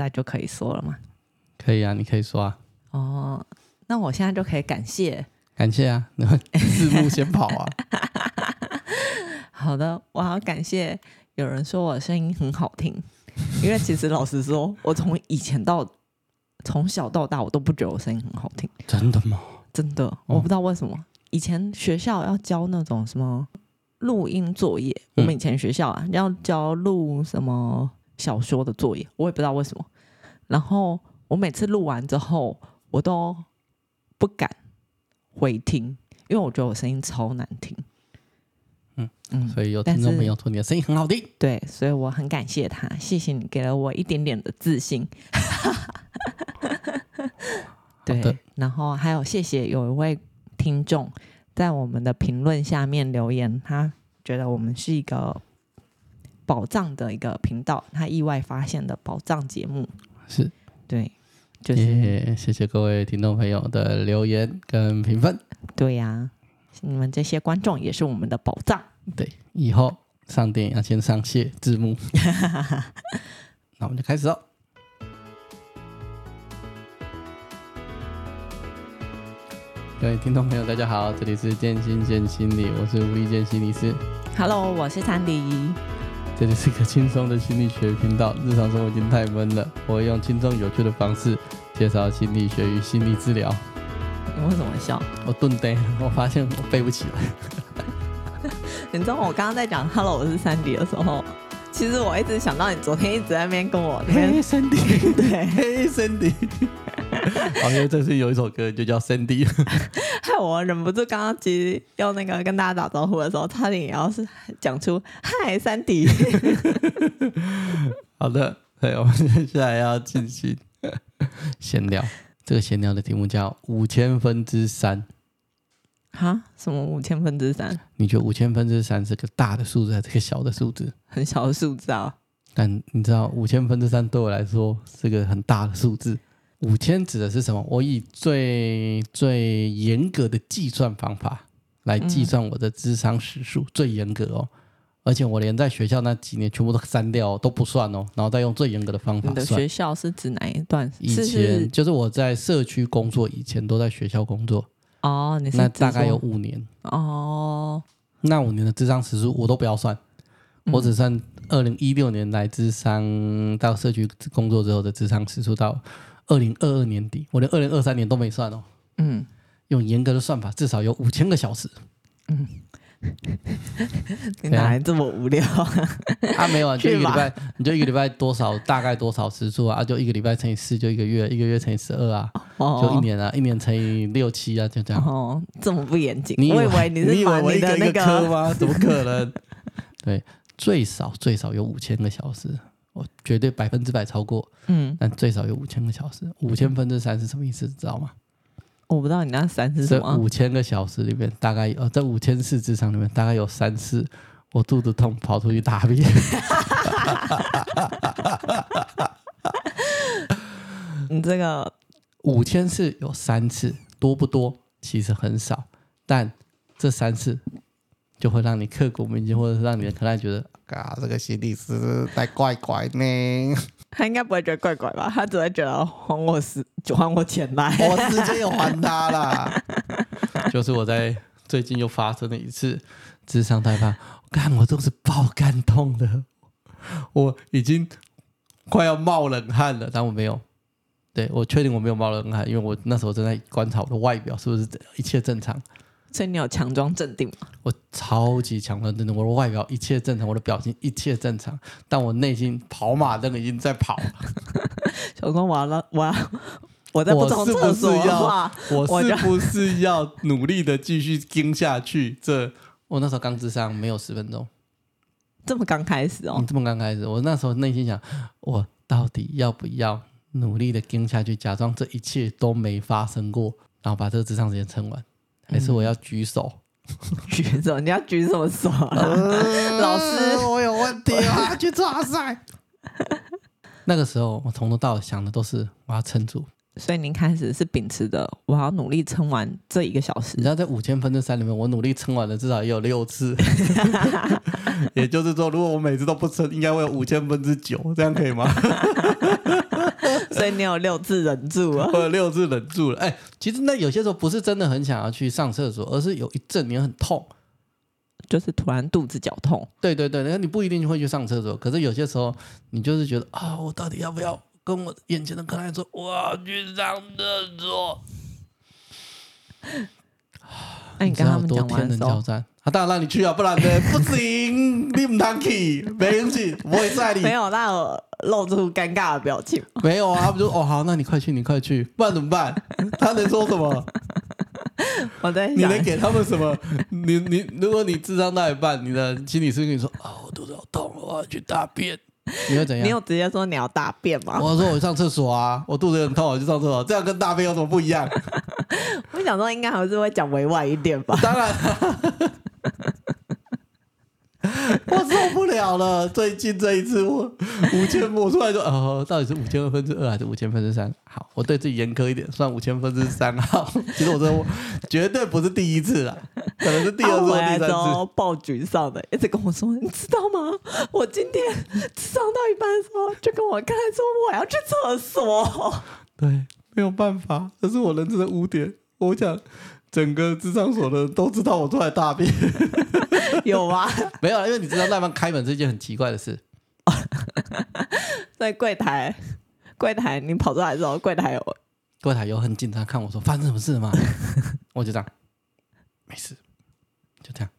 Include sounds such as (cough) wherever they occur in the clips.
在就可以说了吗？可以啊，你可以说啊。哦，那我现在就可以感谢，感谢啊，那 (laughs) 字幕先跑啊。(laughs) 好的，我好感谢有人说我声音很好听，因为其实老实说，我从以前到从小到大，我都不觉得我声音很好听。真的吗？真的，我不知道为什么。哦、以前学校要交那种什么录音作业，我们以前学校啊要交录什么小说的作业，我也不知道为什么。然后我每次录完之后，我都不敢回听，因为我觉得我声音超难听。嗯嗯，所以有听众朋友说你的声音很好听，对，所以我很感谢他，谢谢你给了我一点点的自信。(laughs) 对，然后还有谢谢有一位听众在我们的评论下面留言，他觉得我们是一个宝藏的一个频道，他意外发现的宝藏节目。是，对，就是、yeah, 谢谢各位听众朋友的留言跟评分。对呀、啊，你们这些观众也是我们的宝藏。对，以后上电影要先上谢字幕。(laughs) 那我们就开始哦。各位听众朋友，大家好，这里是建心见心理，我是吴立建心理师。Hello，我是珊迪。这里是一个轻松的心理学频道。日常生活已经太闷了，我会用轻松有趣的方式介绍心理学与心理治疗。你为什么笑？我顿呆，我发现我背不起来。(laughs) 你知道我刚刚在讲 Hello，我是珊迪的时候，其实我一直想到你昨天一直在那边跟我嘿，珊迪，对，嘿，珊迪。好，因为这是有一首歌就叫 Sandy，(laughs) 害我忍不住刚刚其实要那个跟大家打招呼的时候，差点也要是讲出嗨 Sandy。(laughs) 好的，对，我们接下来要进行闲聊，这个闲聊的题目叫五千分之三。哈？什么五千分之三？你觉得五千分之三是个大的数字还是个小的数字？很小的数字啊。但你知道五千分之三对我来说是个很大的数字。五千指的是什么？我以最最严格的计算方法来计算我的智商时数，嗯、最严格哦。而且我连在学校那几年全部都删掉都不算哦，然后再用最严格的方法算。你的学校是指哪一段？以前就是我在社区工作以前都在学校工作哦。你是那大概有五年哦。那五年的智商时数我都不要算，嗯、我只算二零一六年来智商到社区工作之后的智商时数到。二零二二年底，我连二零二三年都没算哦。嗯，用严格的算法，至少有五千个小时。嗯，(laughs) 你哪来这么无聊啊？啊，没有啊，就一个礼拜，你就一个礼拜多少？大概多少时数啊？就一个礼拜乘以四，就一个月，一个月乘以十二啊，哦、就一年啊，一年乘以六七啊，就这样。哦，这么不严谨？你以为我以为你是把你的那个，一个一个科吗？怎么可能？(laughs) 对，最少最少有五千个小时。我绝对百分之百超过，嗯，但最少有五千个小时。五千分之三是什么意思？知道吗？我不知道你那三是什么。这五千个小时里面，大概呃，这五千次职场里面，大概有三次我肚子痛跑出去大便。(laughs) 你这个五千次有三次，多不多？其实很少，但这三次就会让你刻骨铭心，或者是让你的可能觉得。啊，这个心理师太怪怪呢。他应该不会觉得怪怪吧？他只会觉得还我时，就还我钱来。我直接有还他啦。(laughs) 就是我在最近又发生了一次智商代办，看我都是爆肝痛的，我已经快要冒冷汗了，但我没有。对，我确定我没有冒冷汗，因为我那时候正在观察我的外表是不是一切正常。所以你有强装镇定吗？我超级强装镇定，我的外表一切正常，我的表情一切正常，但我内心跑马灯已经在跑。小光，完了，我要我在不上厕所的话，我是不是要努力的继续盯下去？这我那时候刚智商没有十分钟，这么刚开始哦，你这么刚开始，我那时候内心想，我到底要不要努力的盯下去，假装这一切都没发生过，然后把这个智商时间撑完。还是我要举手？(laughs) 举手？你要举什么手老师，我有问题啊！(laughs) 去抓赛。(laughs) 那个时候，我从头到尾想的都是我要撑住，所以您开始是秉持的，我要努力撑完这一个小时。你知道，在五千分之三里面，我努力撑完了至少也有六次。(laughs) 也就是说，如果我每次都不撑，应该会有五千分之九，这样可以吗？(laughs) (laughs) 所以你有六次忍住了，我有六次忍住了。哎，其实那有些时候不是真的很想要去上厕所，而是有一阵你很痛，就是突然肚子绞痛。对对对，那你不一定会去上厕所，可是有些时候你就是觉得啊，我到底要不要跟我眼前的客人说我要去上厕所？那你跟他们讲完之后，啊，当然让你去啊，不然呢不行，你唔能去，没人去，我也在你。没有，那我露出尴尬的表情。没有啊，他们就哦好，那你快去，你快去，不然怎么办？(laughs) 他能说什么？我在想你能给他们什么？你你，如果你智商到一半，你的心理师跟你说啊，我肚子好痛，我要去大便，你会怎样？你有直接说你要大便吗？我说我上厕所啊，我肚子很痛，我去上厕所，这样跟大便有什么不一样？(laughs) 我想说应该还是会讲委婉一点吧。当然。(laughs) 我受不了了！最近这一次我五千，我出来说，哦，到底是五千二分之二还是五千分之三？好，我对自己严苛一点，算五千分之三。好，其实我说绝对不是第一次了，可能是第二次、第三次。爆沮丧的，一直跟我说，你知道吗？我今天上到一半的时候，就跟我刚才说我要去厕所。对，没有办法，这是我人生的污点。我想整个智商所的人都知道我出来大便。(laughs) 有吗？(laughs) 没有，因为你知道那边开门是一件很奇怪的事。(laughs) 在柜台，柜台你跑出来之后，柜台有柜台有很紧张看我说发生什么事了吗？我就这样，没事，就这样，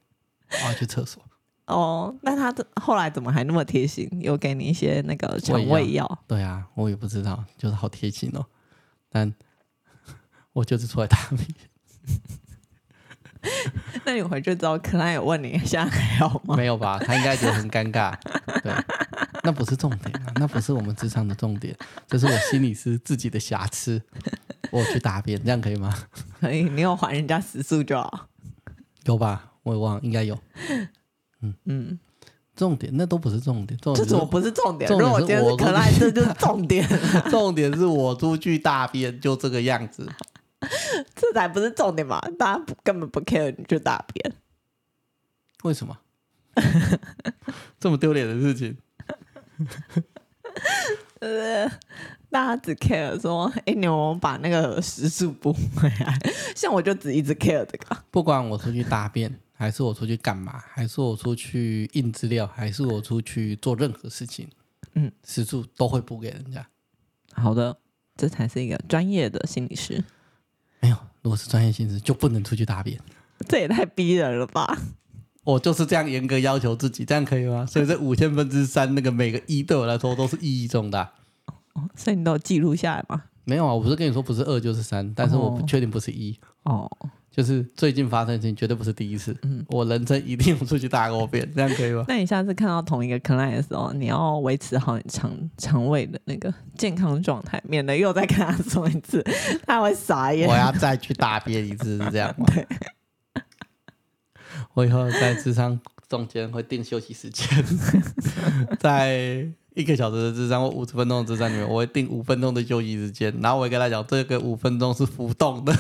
我要去厕所。哦，那他这后来怎么还那么贴心，有给你一些那个肠胃药？对啊，我也不知道，就是好贴心哦。但我就是出来大便。(laughs) 那你回去之后，克莱有问你现在还好吗？没有吧，他应该觉得很尴尬。对，那不是重点啊，那不是我们职场的重点，这是我心里是自己的瑕疵。我去答辩，这样可以吗？可以，你有还人家食宿就好。有吧？我也忘了，应该有。嗯嗯，重点那都不是重点，重点这怎么不是重点？重点我今天是可爱，这就是重点。(laughs) 重点是我出去大便就这个样子。(laughs) 这才不是重点嘛！大家根本不 care 你去大便，为什么？(laughs) 这么丢脸的事情，呃，(laughs) 大家只 care 说，哎，你有没有把那个食宿补回来？像我就只一直 care 这个，不管我出去大便，还是我出去干嘛，还是我出去印资料，还是我出去做任何事情，嗯，食宿都会补给人家。好的，这才是一个专业的心理师。如果是专业性质，就不能出去大便。这也太逼人了吧！我就是这样严格要求自己，这样可以吗？所以这五千分之三那个每个一对我来说都是意义重大。哦，所以你都有记录下来吗？没有啊，我不是跟你说不是二就是三，但是我不确定不是一。哦。就是最近发生的事情绝对不是第一次。嗯，我人生一定要出去大过便，(laughs) 这样可以吗？那你下次看到同一个 client 的时候，你要维持好你肠肠胃的那个健康状态，免得又再跟他说一次，他会傻眼。我要再去大便一次，是这样吗？(laughs) 对。我以后在智商中间会定休息时间，(laughs) 在一个小时的智商或五十分钟的智商里面，我会定五分钟的休息时间，然后我会跟他讲，这个五分钟是浮动的。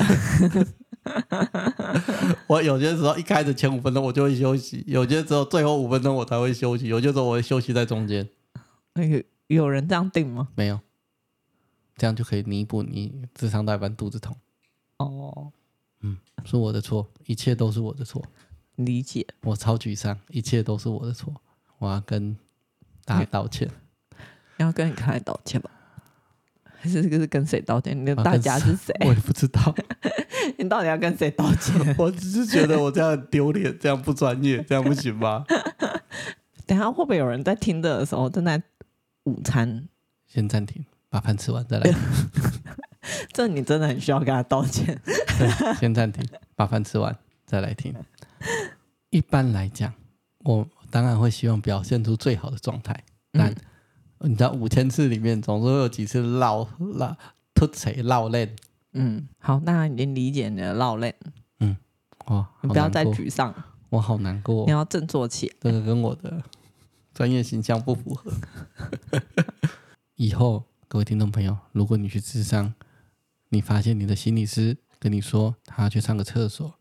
(laughs) 我有些时候一开始前五分钟我就会休息，有些时候最后五分钟我才会休息，有些时候我会休息在中间。有有人这样定吗？没有，这样就可以弥补你智商代班肚子痛。哦，嗯，是我的错，一切都是我的错。理解。我超沮丧，一切都是我的错，我要跟大家道歉。你 (laughs) 要跟你开道歉吧？还是这个是跟谁道歉？你的大家是谁？(laughs) 我也不知道。你到底要跟谁道歉？(laughs) 我只是觉得我这样很丢脸，这样不专业，这样不行吗？(laughs) 等下会不会有人在听的时候正在午餐？先暂停，把饭吃完再来。(laughs) 这你真的很需要跟他道歉。先暂停，把饭吃完再来听。一般来讲，我当然会希望表现出最好的状态，但。嗯你知道五千次里面总是会有几次落落突锤落泪。嗯，好，那已经理解你的落泪。嗯，哇，你不要再沮丧，我好难过。你要振作起来，这个跟我的专业形象不符合。以后各位听众朋友，如果你去智商，你发现你的心理师跟你说他去上个厕所，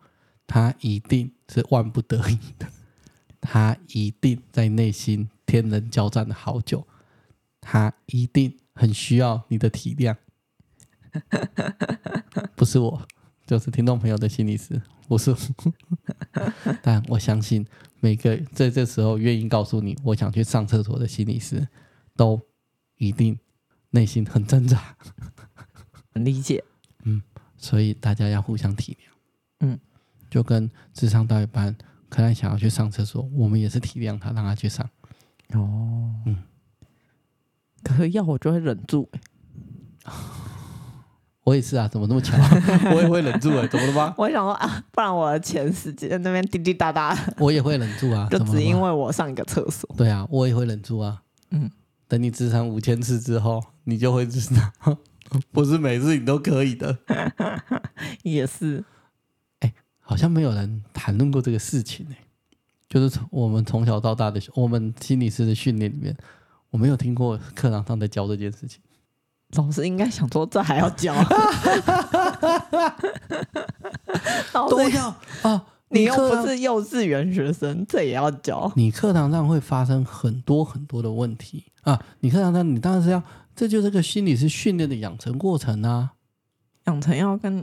他一定是万不得已的，他一定在内心天人交战了好久，他一定很需要你的体谅，(laughs) 不是我，就是听众朋友的心理师，不是。我，(laughs) 但我相信每个在这时候愿意告诉你我想去上厕所的心理师，都一定内心很挣扎。很理解，嗯，所以大家要互相体谅，嗯，就跟智商到一半，可能想要去上厕所，我们也是体谅他，让他去上。哦，嗯，可是要我就会忍住，(laughs) 我也是啊，怎么那么巧？(laughs) 我也会忍住哎，怎么了吗？我想说啊，不然我的钱时间那边滴滴答答，我也会忍住啊，就只因为我上一个厕所。对啊，我也会忍住啊，嗯，等你自残五千次之后，你就会知道。(laughs) 不是每次你都可以的，(laughs) 也是。哎、欸，好像没有人谈论过这个事情呢、欸。就是从我们从小到大的我们心理师的训练里面，我没有听过课堂上在教这件事情。老师应该想说，这还要教？(laughs) 都要啊！你又不是幼稚园学生，这也要教？你课堂上会发生很多很多的问题啊！你课堂上，你当然是要。这就是个心理是训练的养成过程啊！养成要跟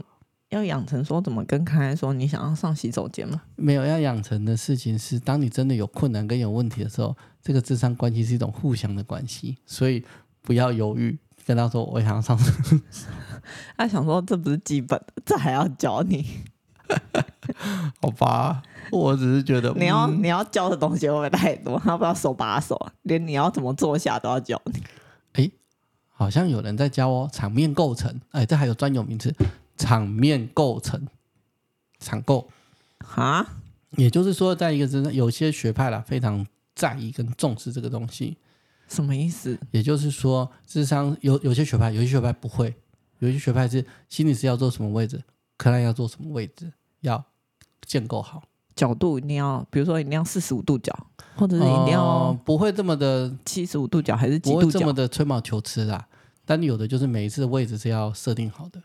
要养成说怎么跟开来说你想要上洗手间吗？没有，要养成的事情是，当你真的有困难跟有问题的时候，这个智商关系是一种互相的关系，所以不要犹豫，跟他说我想要上。(laughs) 他想说这不是基本的，这还要教你？(laughs) 好吧，我只是觉得你要、嗯、你要教的东西会不会太多？他不要手把手，连你要怎么坐下都要教你。哎。好像有人在教哦，场面构成，哎，这还有专有名词，场面构成，场构，哈，也就是说，在一个真的有些学派啦，非常在意跟重视这个东西，什么意思？也就是说，智商有有些学派，有些学派不会，有些学派是心理师要坐什么位置，可能要坐什么位置，要建构好。角度一定要，比如说一定要四十五度角，或者是一定要、呃、不会这么的七十五度角，还是几度角？不会这么的吹毛求疵啦。但有的就是每一次的位置是要设定好的，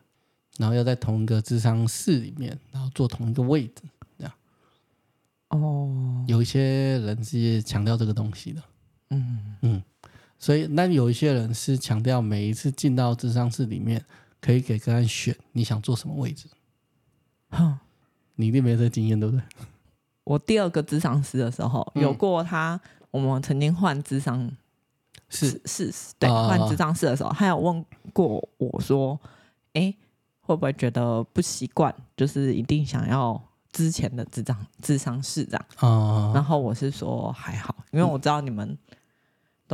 然后要在同一个智商室里面，然后坐同一个位置，这样。哦，有一些人是强调这个东西的，嗯嗯，所以那有一些人是强调每一次进到智商室里面，可以给个案选你想坐什么位置。哼，你一定没这个经验，对不对？我第二个智商师的时候，嗯、有过他，我们曾经换智商室，是是，对，换智商室的时候，他有问过我说：“哎，会不会觉得不习惯？就是一定想要之前的智商智商室这样？”哦、然后我是说还好，因为我知道你们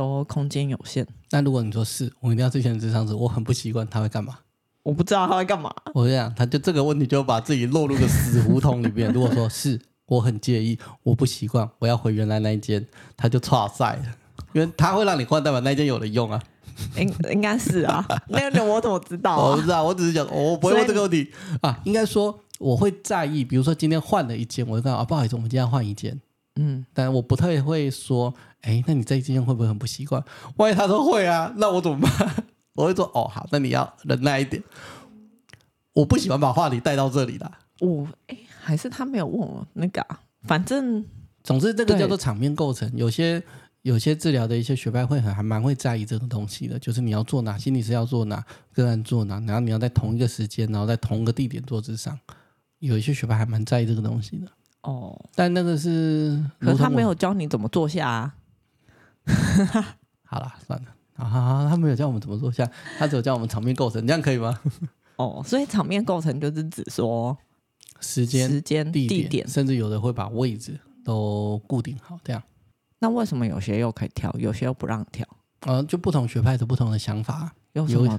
都空间有限。那、嗯、如果你说是我一定要之前的咨商室，我很不习惯，他会干嘛？我不知道他会干嘛。我跟你讲，他就这个问题就把自己落入个死胡同里面。如果说是。我很介意，我不习惯，我要回原来那一间，他就剉赛了，(laughs) 因为他会让你换，代表那间有的用啊。应应该是啊，那个我怎么知道、啊？我不知道，我只是讲，我不会问这个问题啊。应该说我会在意，比如说今天换了一间，我就跟他啊，不好意思，我们今天要换一间。嗯，但我不太会说，哎，那你这一间会不会很不习惯？万一他说会啊，(laughs) 那我怎么办？(laughs) 我会说，哦，好，那你要忍耐一点。我不喜欢把话题带到这里的。我哎。还是他没有问我那个、啊，反正总之这个叫做场面构成。有些有些治疗的一些学派会很还蛮会在意这个东西的，就是你要做哪，心理师要做哪，个案做哪，然后你要在同一个时间，然后在同一个地点做咨商。有一些学派还蛮在意这个东西的。哦，但那个是，可是他没有教你怎么坐下啊。(laughs) 好了，算了啊，他没有教我们怎么坐下，他只有教我们场面构成，这样可以吗？(laughs) 哦，所以场面构成就是指说。时间、时间、地点，地点，甚至有的会把位置都固定好，这样。那为什么有些又可以调，有些又不让跳？呃，就不同学派的不同的想法，有什么？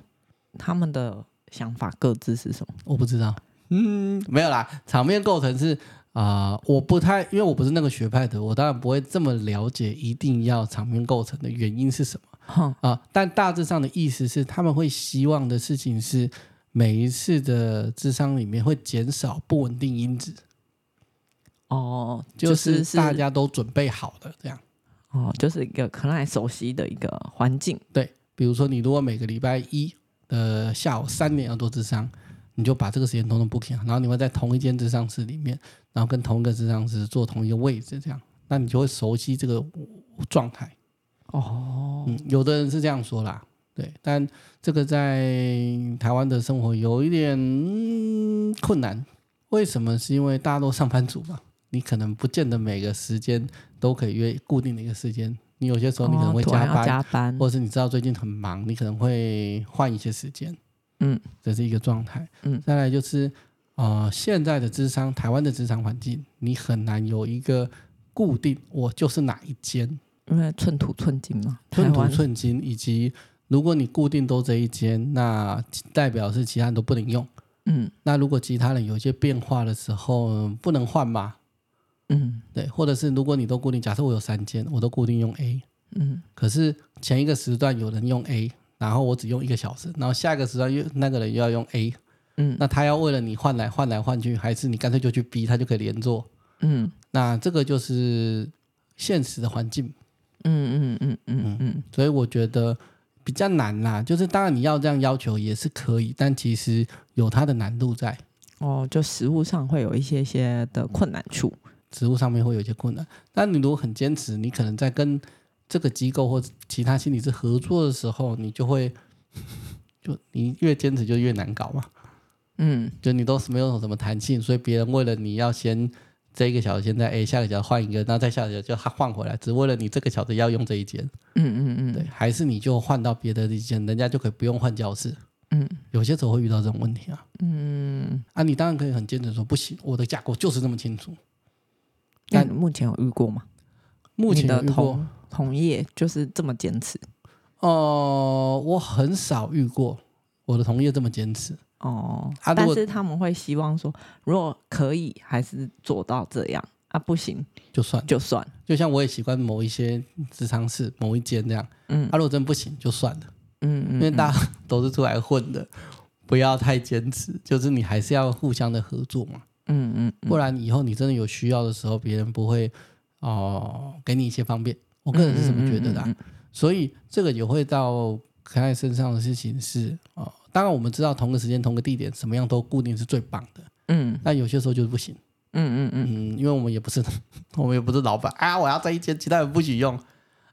他们的想法各自是什么？我不知道。嗯，没有啦。场面构成是啊、呃，我不太，因为我不是那个学派的，我当然不会这么了解一定要场面构成的原因是什么。啊、呃，但大致上的意思是，他们会希望的事情是。每一次的智商里面会减少不稳定因子，哦，就是大家都准备好的这样，哦，就是一个可能还熟悉的一个环境。对，比如说你如果每个礼拜一的下午三点要做智商，你就把这个时间通通 booking，然后你会在同一间智商室里面，然后跟同一个咨商师坐同一个位置，这样，那你就会熟悉这个状态。哦，嗯，有的人是这样说啦，对，但这个在台湾的生活有一点、嗯、困难。为什么？是因为大家都上班族嘛，你可能不见得每个时间都可以约固定的一个时间。你有些时候你可能会加班，哦、加班，或者是你知道最近很忙，你可能会换一些时间。嗯，这是一个状态。嗯，再来就是，呃，现在的咨商，台湾的职场环境，你很难有一个固定，我就是哪一间，因为寸土寸金嘛，寸土寸金，以及如果你固定都这一间，那代表是其他人都不能用。嗯，那如果其他人有一些变化的时候，不能换嘛？嗯，对，或者是如果你都固定，假设我有三间，我都固定用 A，嗯，可是前一个时段有人用 A，然后我只用一个小时，然后下一个时段又那个人又要用 A，嗯，那他要为了你换来换来换去，还是你干脆就去逼他就可以连坐，嗯，那这个就是现实的环境，嗯嗯嗯嗯嗯嗯，所以我觉得。比较难啦，就是当然你要这样要求也是可以，但其实有它的难度在。哦，就实务上会有一些些的困难处，实务上面会有一些困难。但你如果很坚持，你可能在跟这个机构或其他心理师合作的时候，你就会就你越坚持就越难搞嘛。嗯，就你都是没有什么弹性，所以别人为了你要先这一个小时先在 A，下个小时换一个，然后再下个小时就换回来，只为了你这个小时要用这一间。嗯嗯嗯，对，还是你就换到别的一间，人家就可以不用换教室。嗯，有些时候会遇到这种问题啊。嗯，啊，你当然可以很坚持说不行，我的架构就是这么清楚。但目前有遇过吗？目前的同同业就是这么坚持？哦、呃，我很少遇过我的同业这么坚持。哦，啊、但是他们会希望说，如果可以，还是做到这样。啊，不行就算就算，就像我也习惯某一些职场室某一间这样，嗯，啊，如果真不行就算了，嗯嗯，因为大家 (laughs) 都是出来混的，不要太坚持，就是你还是要互相的合作嘛，嗯嗯，不然以后你真的有需要的时候，别人不会哦、呃、给你一些方便，我个人是这么觉得的、啊，所以这个也会到可爱身上的事情是哦、呃，当然我们知道同个时间同个地点什么样都固定是最棒的，嗯，但有些时候就是不行。嗯嗯嗯嗯，因为我们也不是，(laughs) 我们也不是老板啊，我要在一间，其他人不许用。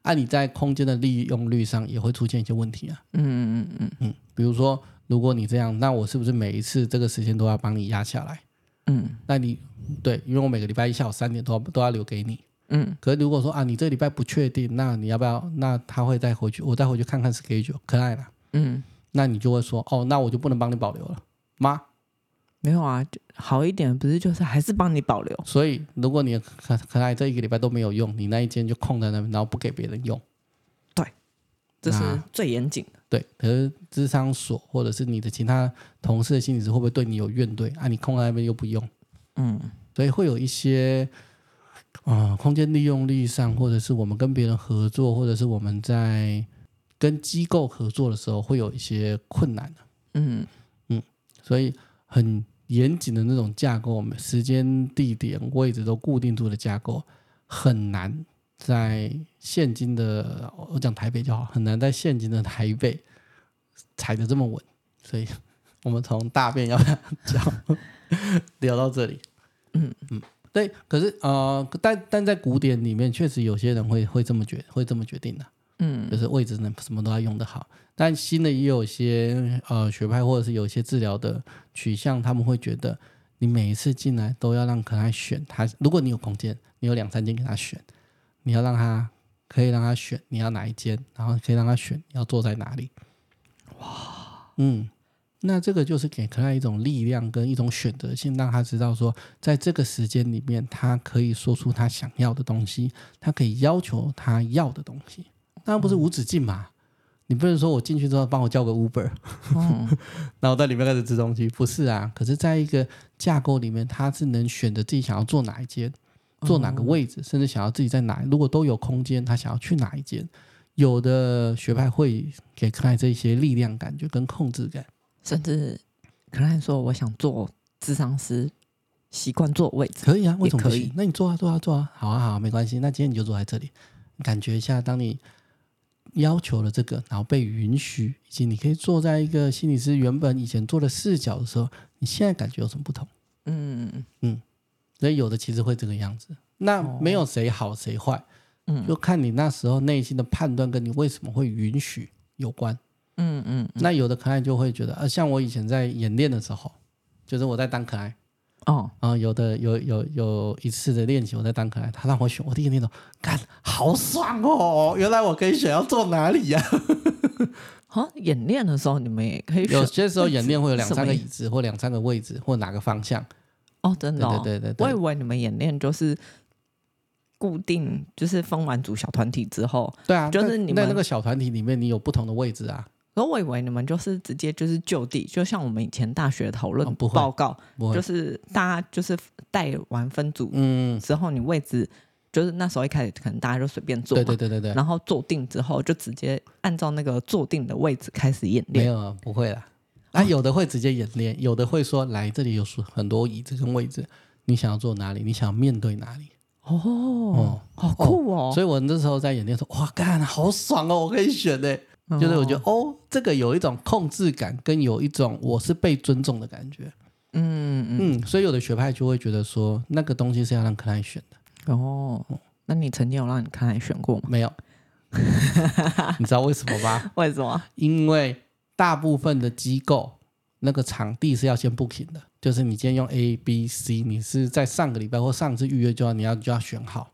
啊，你在空间的利用率上也会出现一些问题啊。嗯嗯嗯嗯嗯，比如说，如果你这样，那我是不是每一次这个时间都要帮你压下来？嗯，那你对，因为我每个礼拜一下午三点都要都要留给你。嗯，可是如果说啊，你这个礼拜不确定，那你要不要？那他会再回去，我再回去看看 schedule，可爱了。嗯，那你就会说，哦，那我就不能帮你保留了吗？没有啊，好一点不是就是还是帮你保留。所以如果你可可爱这一个礼拜都没有用，你那一间就空在那边，然后不给别人用。对，这是最严谨的。对，可是智商所或者是你的其他同事的心理师会不会对你有怨怼啊？你空在那边又不用，嗯，所以会有一些啊、呃、空间利用率上，或者是我们跟别人合作，或者是我们在跟机构合作的时候，会有一些困难。嗯嗯，所以。很严谨的那种架构，我们时间、地点、位置都固定住的架构，很难在现今的我讲台北就好，很难在现今的台北踩得这么稳。所以，我们从大便要不要讲聊到这里？嗯嗯，对。可是呃，但但在古典里面，确实有些人会会这么决会这么决定的。嗯，就是位置呢，什么都要用得好。但新的也有些呃学派，或者是有一些治疗的取向，他们会觉得你每一次进来都要让可爱选他。如果你有空间，你有两三间给他选，你要让他可以让他选你要哪一间，然后可以让他选要坐在哪里。哇，嗯，那这个就是给可爱一种力量跟一种选择性，让他知道说，在这个时间里面，他可以说出他想要的东西，他可以要求他要的东西。当然不是无止境嘛，你不能说我进去之后帮我叫个 Uber，嗯、(laughs) 然后在里面开始吃东西，不是啊。可是在一个架构里面，他是能选择自己想要坐哪一间，坐哪个位置，甚至想要自己在哪。如果都有空间，他想要去哪一间，有的学派会给克莱这些力量感觉跟控制感，甚至克莱说我想做咨商师，习惯坐位置，可以啊，为什么？可以？那你坐啊，坐啊，坐啊，好啊，好啊，没关系。那今天你就坐在这里，感觉一下，当你。要求了这个，然后被允许，以及你可以坐在一个心理师原本以前做的视角的时候，你现在感觉有什么不同？嗯嗯，所以有的其实会这个样子。那没有谁好谁坏，嗯，就看你那时候内心的判断跟你为什么会允许有关。嗯嗯，那有的可爱就会觉得，呃，像我以前在演练的时候，就是我在当可爱。哦，啊，有的有有有一次的练习，我在当可爱，他让我选，我第一个念头，干，好爽哦！原来我可以选要坐哪里呀？好，(laughs) 演练的时候你们也可以选，有些时候演练会有两三个椅子，或两三个位置，或哪个方向。哦，真的，对对对对。我以为你们演练就是固定，就是分完组小团体之后，对啊，就是你们在那个小团体里面，你有不同的位置啊。我以为你们就是直接就是就地，就像我们以前大学讨论报告，哦、就是大家就是带完分组嗯之后，你位置就是那时候一开始可能大家就随便坐，对对对对对，然后坐定之后就直接按照那个坐定的位置开始演练。没有啊，不会啦，啊，有的会直接演练，有的会说来这里有很多椅子跟位置，你想要坐哪里，你想要面对哪里？哦哦，好酷哦！所以我那时候在演练说，哇，干，好爽哦，我可以选呢。就是我觉得哦，这个有一种控制感，跟有一种我是被尊重的感觉。嗯嗯，所以有的学派就会觉得说，那个东西是要让克莱选的。哦，那你曾经有让你克莱选过吗？没有。(laughs) 你知道为什么吗？为什么？因为大部分的机构那个场地是要先 booking 的，就是你今天用 A、B、C，你是在上个礼拜或上次预约就要你要就要选好。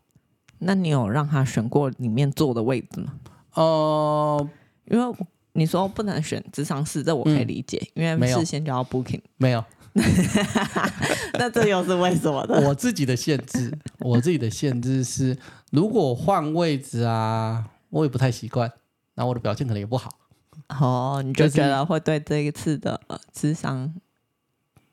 那你有让他选过里面坐的位置吗？哦、呃。因为你说不能选智商室，这我可以理解，嗯、因为事先就要 booking。没有，(laughs) 那这又是为什么呢？我自己的限制，我自己的限制是，如果换位置啊，我也不太习惯，然后我的表现可能也不好。哦，你就觉得会对这一次的智商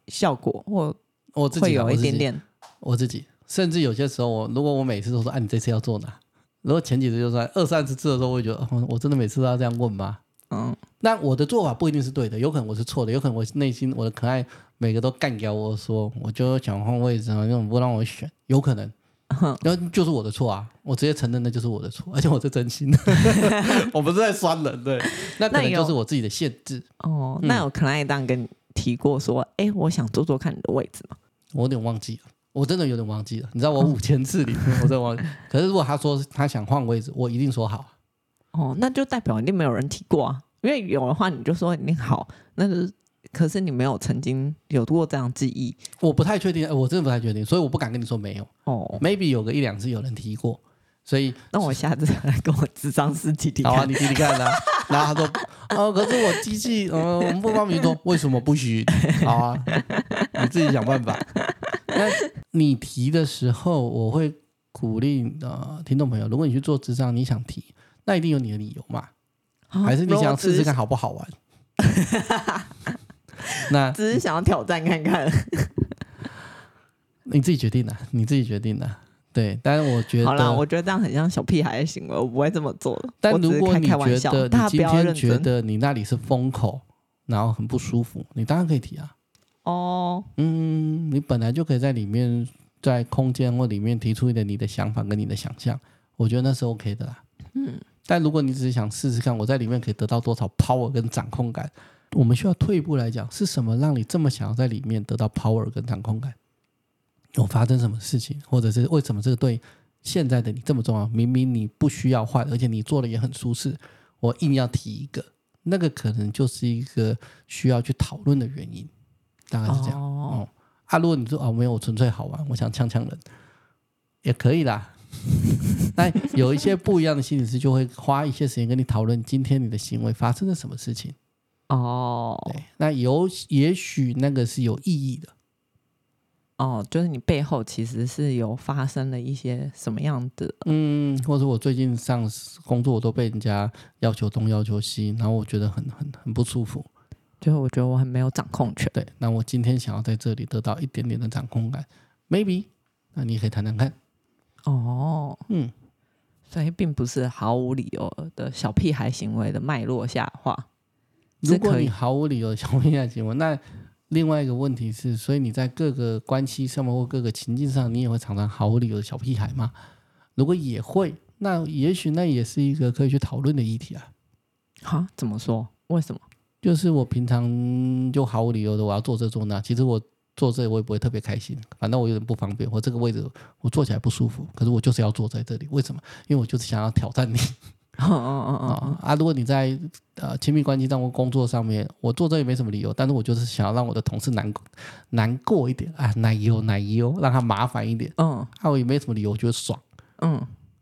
效果或我自己会有一点点我。我自己，甚至有些时候我，我如果我每次都说，哎、啊，你这次要做哪？如果前几次就算二三十次的时候，我会觉得，我真的每次都要这样问吗？嗯，那我的做法不一定是对的，有可能我是错的，有可能我内心我的可爱每个都干掉我说，我就想换位置啊，那种不让我选，有可能，(laughs) 然后就是我的错啊，我直接承认那就是我的错，而且我是真心的，(laughs) 我不是在酸人，对，那可能就是我自己的限制。哦，那有可爱当跟你提过说，哎、嗯，我想坐坐看你的位置吗？我有点忘记了。我真的有点忘记了，你知道我五千次里面，我真的忘记。(laughs) 可是如果他说他想换位置，我一定说好。哦，那就代表一定没有人提过啊，因为有的话你就说你好，那是可是你没有曾经有过这样记忆，我不太确定，我真的不太确定，所以我不敢跟你说没有。哦，maybe 有个一两次有人提过，所以那我下次来跟我智商师提提看。好啊，你提提看啊。(laughs) 然后他说，哦，可是我机器，嗯、呃，我们不方便说，为什么不许？(laughs) 好啊，你自己想办法。(laughs) 那你提的时候，我会鼓励呃听众朋友，如果你去做智商，你想提，那一定有你的理由嘛？哦、还是你想试试看好不好玩？那只是想要挑战看看，你自己决定的，你自己决定的。对，但是我觉得，好啦，我觉得这样很像小屁孩的行为，我不会这么做的。但如果你觉得你今天觉得你那里是风口，然后很不舒服，你当然可以提啊。哦，嗯，你本来就可以在里面，在空间或里面提出一点你的想法跟你的想象，我觉得那是 OK 的啦。嗯，但如果你只是想试试看我在里面可以得到多少 power 跟掌控感，我们需要退一步来讲，是什么让你这么想要在里面得到 power 跟掌控感？有发生什么事情，或者是为什么这个对现在的你这么重要？明明你不需要换，而且你做的也很舒适，我硬要提一个，那个可能就是一个需要去讨论的原因。大概是这样哦、嗯。啊，如果你说哦没有，我纯粹好玩，我想呛呛人，也可以啦。(laughs) 但有一些不一样的心理师就会花一些时间跟你讨论今天你的行为发生了什么事情。哦，对，那有也许那个是有意义的。哦，就是你背后其实是有发生了一些什么样的？嗯，或者我最近上工作，我都被人家要求东要求西，然后我觉得很很很不舒服。就我觉得我很没有掌控权。对，那我今天想要在这里得到一点点的掌控感，maybe，那你可以谈谈看。哦，嗯，所以并不是毫无理由的小屁孩行为的脉络下话。如果你毫无理由的小屁孩行为，那另外一个问题是，所以你在各个关系上面或各个情境上，你也会常常毫无理由的小屁孩吗？如果也会，那也许那也是一个可以去讨论的议题啊。好，怎么说？为什么？就是我平常就毫无理由的我要做这做那，其实我做这我也不会特别开心，反正我有点不方便，我这个位置我坐起来不舒服，可是我就是要坐在这里，为什么？因为我就是想要挑战你。嗯嗯嗯嗯啊！如果你在呃亲密关系上或工作上面，我做这也没什么理由，但是我就是想要让我的同事难难过一点啊，奶油奶油，让他麻烦一点。嗯，啊，我也没什么理由，我觉得爽。嗯，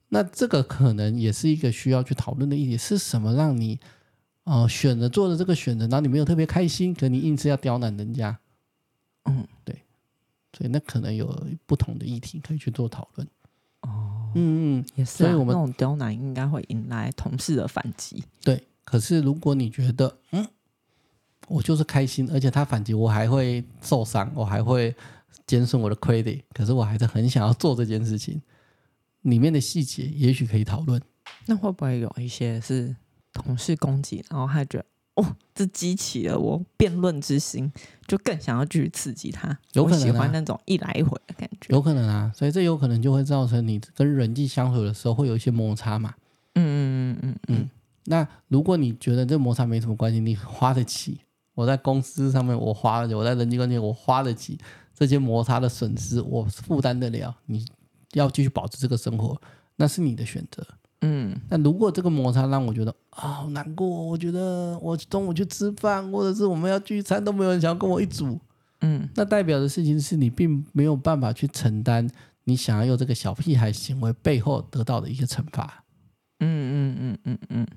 那这个可能也是一个需要去讨论的议题，是什么让你呃选择做的这个选择，然后你没有特别开心，可你硬是要刁难人家。嗯，对，所以那可能有不同的议题可以去做讨论。哦。嗯嗯，也是、啊，所以我们那种刁难应该会引来同事的反击。对，可是如果你觉得，嗯，我就是开心，而且他反击我还会受伤，我还会减损我的 credit，可是我还是很想要做这件事情，里面的细节也许可以讨论。那会不会有一些是同事攻击，然后他觉得？哦，这激起了我辩论之心，就更想要继续刺激他。有可能、啊、喜欢那种一来一回的感觉。有可能啊，所以这有可能就会造成你跟人际相处的时候会有一些摩擦嘛。嗯嗯嗯嗯嗯。那如果你觉得这摩擦没什么关系，你花得起，我在公司上面我花得起，我在人际关系我花得起这些摩擦的损失，我负担得了。你要继续保持这个生活，那是你的选择。嗯，那如果这个摩擦让我觉得啊、哦、好难过，我觉得我中午去吃饭，或者是我们要聚餐都没有人想要跟我一组，嗯，那代表的事情是你并没有办法去承担你想要用这个小屁孩行为背后得到的一个惩罚，嗯嗯嗯嗯嗯，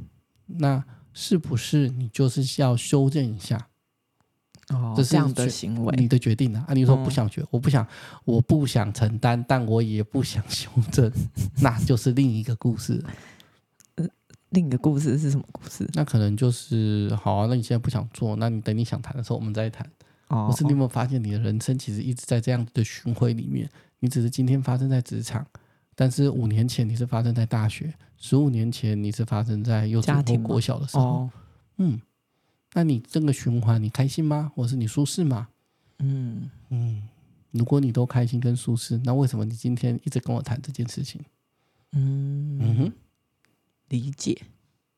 那是不是你就是要修正一下？哦，这样的行为，你的决定啊！啊，你说不想学，嗯、我不想，我不想承担，但我也不想修正，(laughs) 那就是另一个故事。呃，另一个故事是什么故事？那可能就是好啊。那你现在不想做，那你等你想谈的时候，我们再谈。哦，可是你有没有发现，你的人生其实一直在这样的循环里面？你只是今天发生在职场，但是五年前你是发生在大学，十五年前你是发生在幼稚园、国小的时候。哦、嗯。那你这个循环你开心吗？或是你舒适吗？嗯嗯，如果你都开心跟舒适，那为什么你今天一直跟我谈这件事情？嗯嗯哼，理解，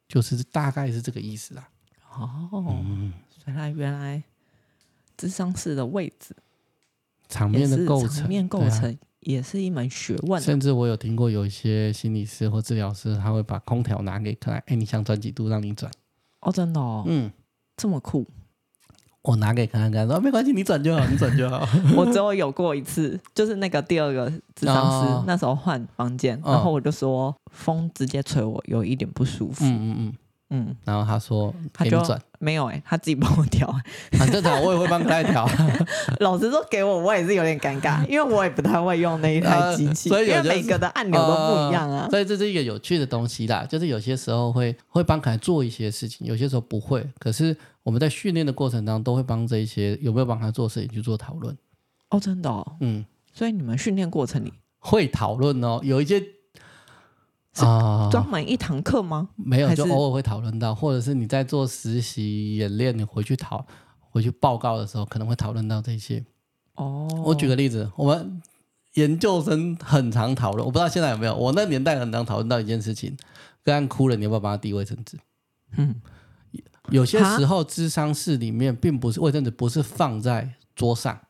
就是大概是这个意思啊。哦，嗯、原来原来智商室的位置，场面的构成，场面构成也是一门学问、啊。甚至我有听过有一些心理师或治疗师，他会把空调拿给客人，哎，你想转几度让你转？哦，真的哦，嗯。这么酷，我拿给看看，说没关系，你转就好，你转就好。(laughs) 我只有有过一次，就是那个第二个智商师，哦、那时候换房间，然后我就说风直接吹我，有一点不舒服。嗯嗯嗯。嗯，然后他说他就没有哎、欸，他自己帮我调，很正常，我也会帮他调。(laughs) 老实说，给我我也是有点尴尬，(laughs) 因为我也不太会用那一台机器，呃、所以、每个的按钮都不一样啊、呃。所以这是一个有趣的东西啦，就是有些时候会会帮凯做一些事情，有些时候不会。可是我们在训练的过程当中，都会帮这一些有没有帮他做事情去做讨论。哦，真的、哦，嗯，所以你们训练过程里会讨论哦，有一些。啊，专门一堂课吗？没有，就偶尔会讨论到，或者是你在做实习演练，你回去讨回去报告的时候，可能会讨论到这些。哦，我举个例子，我们研究生很常讨论，我不知道现在有没有。我那年代很常讨论到一件事情，个案哭了，你要不要帮他递卫生纸？嗯，有些时候智商室里面并不是卫生纸，不是放在桌上，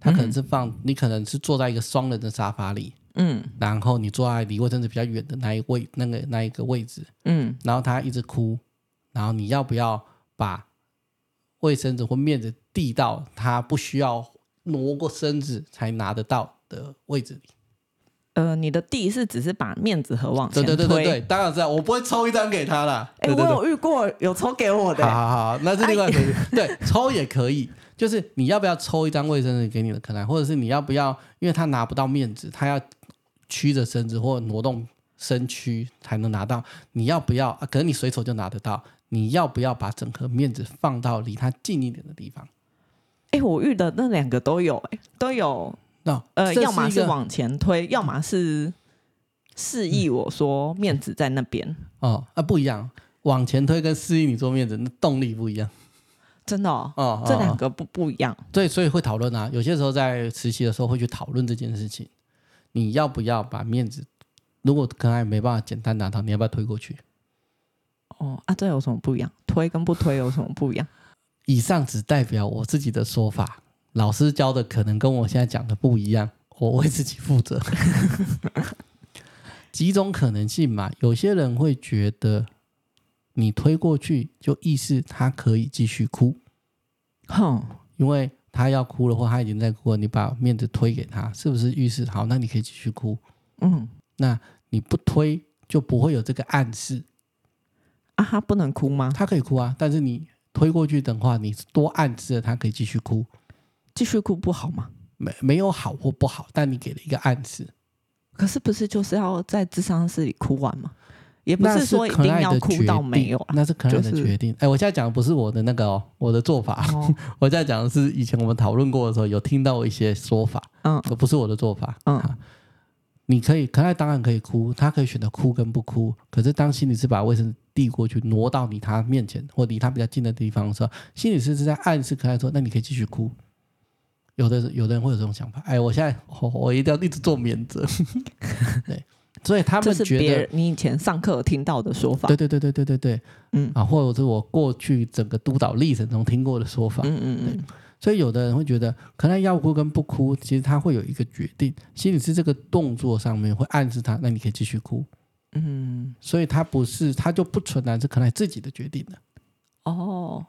它可能是放，你可能是坐在一个双人的沙发里。嗯，然后你坐在离卫生纸比较远的那一位，那个那一个位置，嗯，然后他一直哭，然后你要不要把卫生纸或面子递到他不需要挪过身子才拿得到的位置里？呃，你的递是只是把面子和往前推？对对对对对，当然是，我不会抽一张给他啦。哎，我有遇过有抽给我的。好好好，那是另外一回事。对，抽也可以。就是你要不要抽一张卫生纸给你的客人，或者是你要不要，因为他拿不到面子，他要。曲着身子或挪动身躯才能拿到，你要不要？啊，可能你随手就拿得到，你要不要把整颗面子放到离他近一点的地方？哎，我遇的那两个都有，哎，都有。那呃，要么是往前推，要么是示意我说面子在那边。嗯、哦，啊，不一样，往前推跟示意你做面子，那动力不一样。真的哦，哦这两个不不一样。对，所以会讨论啊。有些时候在实习的时候会去讨论这件事情。你要不要把面子如果可爱没办法简单拿到，你要不要推过去？哦啊，这有什么不一样？推跟不推有什么不一样？以上只代表我自己的说法，老师教的可能跟我现在讲的不一样，我为自己负责。(laughs) 几种可能性嘛，有些人会觉得你推过去就意思他可以继续哭，哼，因为他要哭了或他已经在哭了，你把面子推给他，是不是预示好？那你可以继续哭，嗯，那你不推就不会有这个暗示啊，他不能哭吗？他可以哭啊，但是你推过去的话，你多暗示了他可以继续哭，继续哭不好吗？没没有好或不好，但你给了一个暗示。可是不是就是要在智商室里哭完吗？也不是说一定要哭到没有啊，那是可爱的决定。哎、就是，我现在讲的不是我的那个哦，我的做法。哦、(laughs) 我现在讲的是以前我们讨论过的时候，有听到一些说法，嗯，不是我的做法。嗯，你可以可爱，当然可以哭，他可以选择哭跟不哭。可是当心理师把卫生纸递过去，挪到离他面前或离他比较近的地方的时候，心理师是在暗示可爱说：“那你可以继续哭。”有的有的人会有这种想法，哎，我现在我，我一定要一直做免责，(laughs) (laughs) 对，所以他们觉得你以前上课听到的说法，对对对对对对对，嗯。啊，或者是我过去整个督导历程中听过的说法，嗯嗯嗯，所以有的人会觉得，可能要哭跟不哭，其实他会有一个决定，心理师这个动作上面会暗示他，那你可以继续哭，嗯，所以他不是，他就不存在是可能自己的决定的，哦，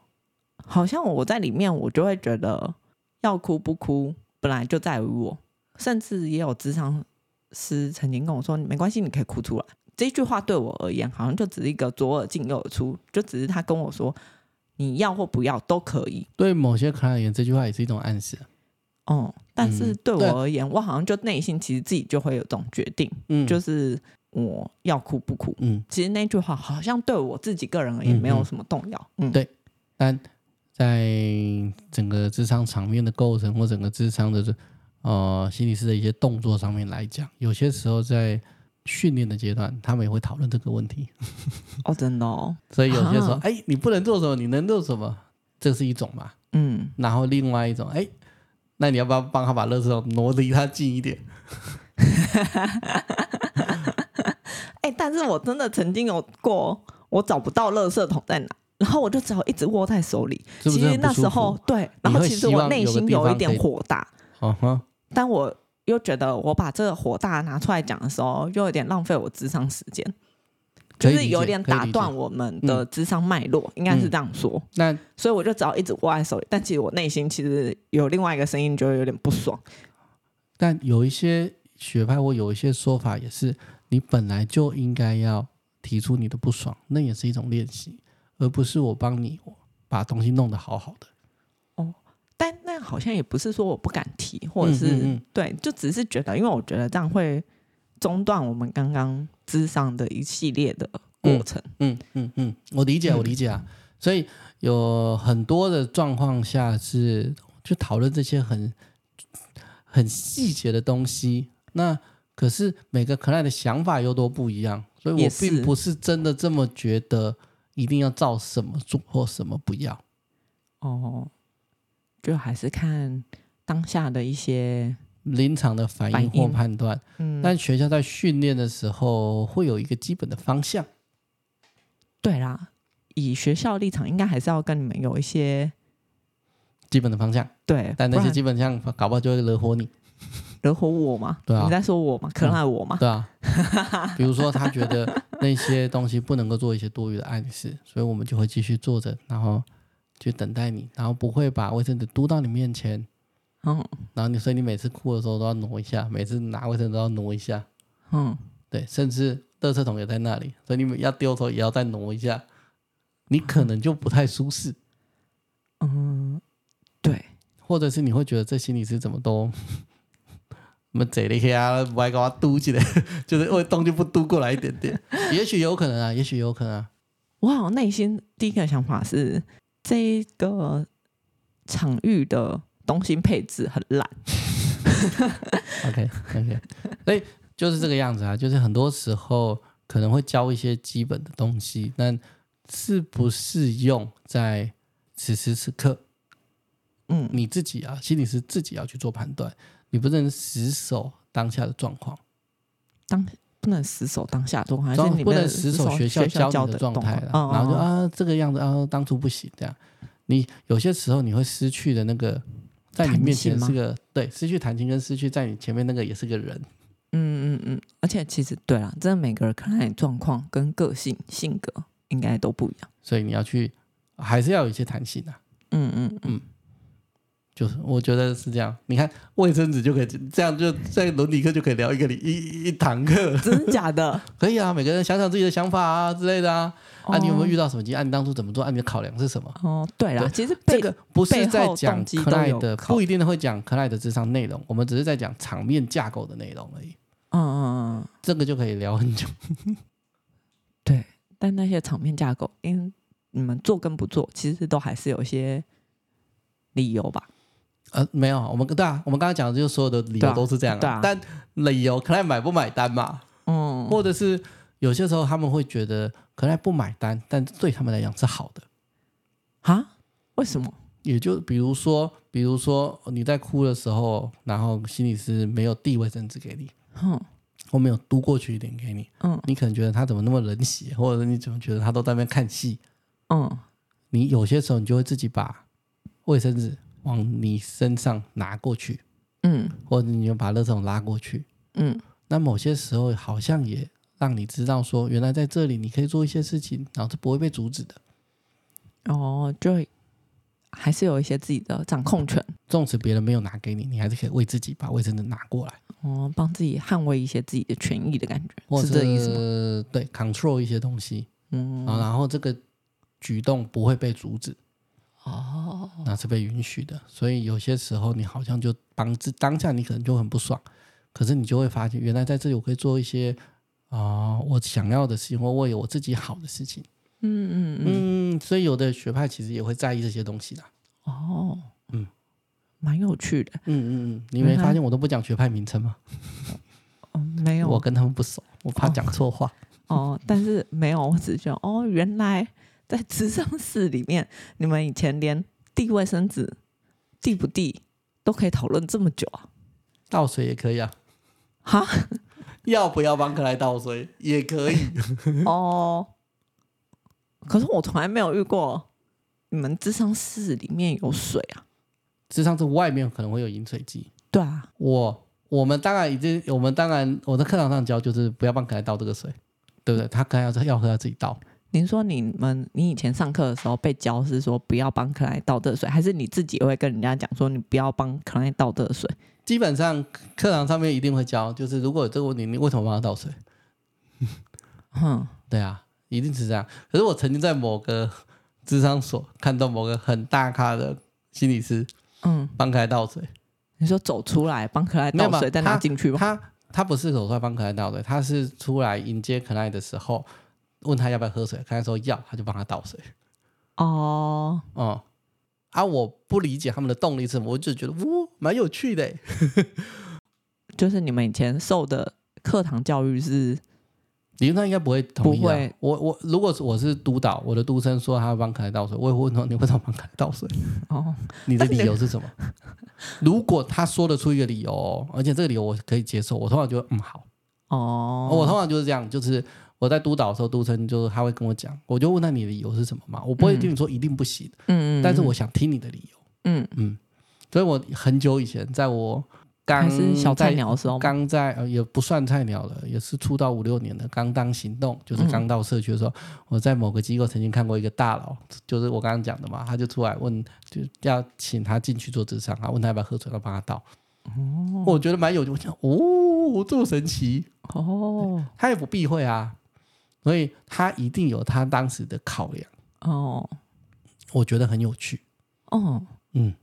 好像我在里面，我就会觉得。要哭不哭，本来就在于我。甚至也有咨商师曾经跟我说：“没关系，你可以哭出来。”这句话对我而言，好像就只是一个左耳进右耳出，就只是他跟我说：“你要或不要都可以。(laughs) ”对某些可能而言，这句话也是一种暗示。哦、嗯，但是对我而言，我好像就内心其实自己就会有这种决定，嗯，就是我要哭不哭。嗯，其实那句话好像对我自己个人而言没有什么动摇。嗯，对，但。在整个智商场面的构成或整个智商的呃心理师的一些动作上面来讲，有些时候在训练的阶段，他们也会讨论这个问题。(laughs) 哦，真的哦。所以有些时候，哎、啊，你不能做什么，你能做什么，这是一种嘛。嗯。然后另外一种，哎，那你要不要帮他把垃圾桶挪离他近一点？(laughs) 哎，但是我真的曾经有过，我找不到垃圾桶在哪。然后我就只好一直握在手里。是是其实那时候对，然后其实我内心有一点火大。但我又觉得我把这个火大拿出来讲的时候，又有点浪费我智商时间，就是有点打断我们的智商脉络，应该是这样说。那所以我就只要一直握在手里。但其实我内心其实有另外一个声音，就会有点不爽。但有一些学派或有一些说法，也是你本来就应该要提出你的不爽，那也是一种练习。而不是我帮你把东西弄得好好的哦，但那好像也不是说我不敢提，或者是、嗯嗯嗯、对，就只是觉得，因为我觉得这样会中断我们刚刚咨商的一系列的过程。嗯嗯嗯，嗯，我理解，我理解啊。嗯、所以有很多的状况下是去讨论这些很很细节的东西，那可是每个可爱的想法又都不一样，所以我并不是真的这么觉得。一定要照什么做或什么不要哦，就还是看当下的一些临场的反应或判断。嗯，但学校在训练的时候会有一个基本的方向。对啦，以学校立场，应该还是要跟你们有一些基本的方向。对，但那些基本上搞不好就会惹火你。(laughs) 惹火我吗？对啊，你在说我吗？可爱我吗？对啊，(laughs) 比如说他觉得那些东西不能够做一些多余的暗示，所以我们就会继续做着，然后去等待你，然后不会把卫生纸嘟到你面前。嗯，然后你所以你每次哭的时候都要挪一下，每次拿卫生纸都要挪一下。嗯，对，甚至垃圾桶也在那里，所以你们要丢的时候也要再挪一下，你可能就不太舒适。嗯，对，或者是你会觉得这心理是怎么都。我们这里啊，不爱给我嘟起来，(laughs) 就是会动就不嘟过来一点点，也许有可能啊，也许有可能啊。我好像内心第一个想法是，这个场域的东西配置很烂。OK OK，所以就是这个样子啊，就是很多时候可能会教一些基本的东西，但适不适用在此时此刻，嗯，你自己啊，心理师自己要去做判断。你不能死守当下的状况，当不能死守当下状态，还是你不能死守学校教你的状态了。哦、然后就啊，这个样子啊，当初不行这样。你有些时候你会失去的那个，在你面前是个对，失去弹琴跟失去在你前面那个也是个人。嗯嗯嗯，而且其实对啦，真的每个人看来状况跟个性性格应该都不一样，所以你要去还是要有一些弹性的、啊。嗯嗯嗯。就是我觉得是这样，你看卫生纸就可以这样，就在伦理课就可以聊一个礼一一堂课，真的假的？(laughs) 可以啊，每个人想想自己的想法啊之类的啊。哦、啊，你有没有遇到什么？啊，你当初怎么做？啊，你的考量是什么？哦，对了，其实这个不是在讲 Clyde 的，不一定会讲 Clyde 的智商内容，我们只是在讲场面架构的内容而已。嗯嗯嗯，这个就可以聊很久。(laughs) 对，但那些场面架构，因为你们做跟不做，其实都还是有一些理由吧。呃，没有，我们对啊，我们刚刚讲的就是所有的理由都是这样啊。对啊，但理由可能买不买单嘛？嗯，或者是有些时候他们会觉得可能不买单，但对他们来讲是好的。啊？为什么？也就比如说，比如说你在哭的时候，然后心理师没有递卫生纸给你，嗯，我没有嘟过去一点给你，嗯，你可能觉得他怎么那么冷血，或者你怎么觉得他都在那边看戏，嗯，你有些时候你就会自己把卫生纸。往你身上拿过去，嗯，或者你就把垃圾桶拉过去，嗯，那某些时候好像也让你知道说，原来在这里你可以做一些事情，然后是不会被阻止的。哦，就还是有一些自己的掌控权，纵使别人没有拿给你，你还是可以为自己把卫生纸拿过来，哦，帮自己捍卫一些自己的权益的感觉，或，是这意思吗？对，control 一些东西，嗯，然后这个举动不会被阻止。哦，那是被允许的，所以有些时候你好像就当自当下你可能就很不爽，可是你就会发现，原来在这里我可以做一些啊、呃、我想要的事情，或为我自己好的事情。嗯嗯嗯，嗯，所以有的学派其实也会在意这些东西的。哦，嗯，蛮有趣的。嗯嗯嗯，你没发现我都不讲学派名称吗？哦，没有，我跟他们不熟，我怕讲错话。哦，哦，但是没有，我只觉得哦，原来。在咨商室里面，你们以前连递卫生纸递不递都可以讨论这么久啊？倒水也可以啊？哈？(laughs) 要不要帮克莱倒水也可以 (laughs) 哦。可是我从来没有遇过你们智商室里面有水啊。智商室外面可能会有饮水机。对啊，我我们当然已经，我们当然我在课堂上教就是不要帮克莱倒这个水，对不对？他可能要要喝他自己倒。您说你们，你以前上课的时候被教是说不要帮克莱倒热水，还是你自己会跟人家讲说你不要帮克莱倒热水？基本上课堂上面一定会教，就是如果有这个问题，你为什么帮他倒水？(laughs) 哼，对啊，一定是这样。可是我曾经在某个智商所看到某个很大咖的心理师，嗯，帮克莱倒水。你说走出来帮克莱倒水再拿进去吗？他他，他不是走出来帮克莱倒水，他是出来迎接克莱的时候。问他要不要喝水，看他说要，他就帮他倒水。哦，哦，啊，我不理解他们的动力是什么，我就觉得，呜，蛮有趣的。(laughs) 就是你们以前受的课堂教育是，理论上应该不会同意啊。不会，我我如果我是督导，我的督生说他要帮克莱倒水，我也会问他你为什么帮克莱倒水？(laughs) 哦，你的理由是什么？(laughs) 如果他说得出一个理由，而且这个理由我可以接受，我通常就嗯好。哦，我通常就是这样，就是。我在督导的时候，督成就是他会跟我讲，我就问他你的理由是什么嘛？我不会跟你说一定不行，嗯嗯，但是我想听你的理由，嗯嗯。所以我很久以前，在我刚是小菜鸟的时候，刚在呃也不算菜鸟了，也是出道五六年的，刚当行动，就是刚到社区的时候，嗯、我在某个机构曾经看过一个大佬，就是我刚刚讲的嘛，他就出来问，就要请他进去做咨商，啊，问他要不要喝水，要帮他倒。哦，我觉得蛮有趣，我想哦，这么神奇哦，他也不避讳啊。所以他一定有他当时的考量哦，我觉得很有趣哦，嗯，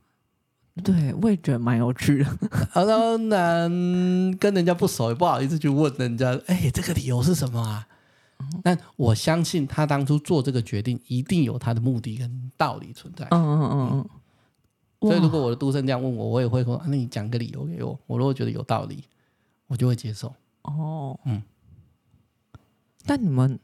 对，我也觉得蛮有趣的。好当然跟人家不熟，也不好意思去问人家，哎，这个理由是什么啊？嗯、但我相信他当初做这个决定，一定有他的目的跟道理存在。嗯嗯嗯嗯。所以如果我的杜生这样问我，我也会说，啊、那你讲个理由给我。我如果觉得有道理，我就会接受。哦，嗯。但你们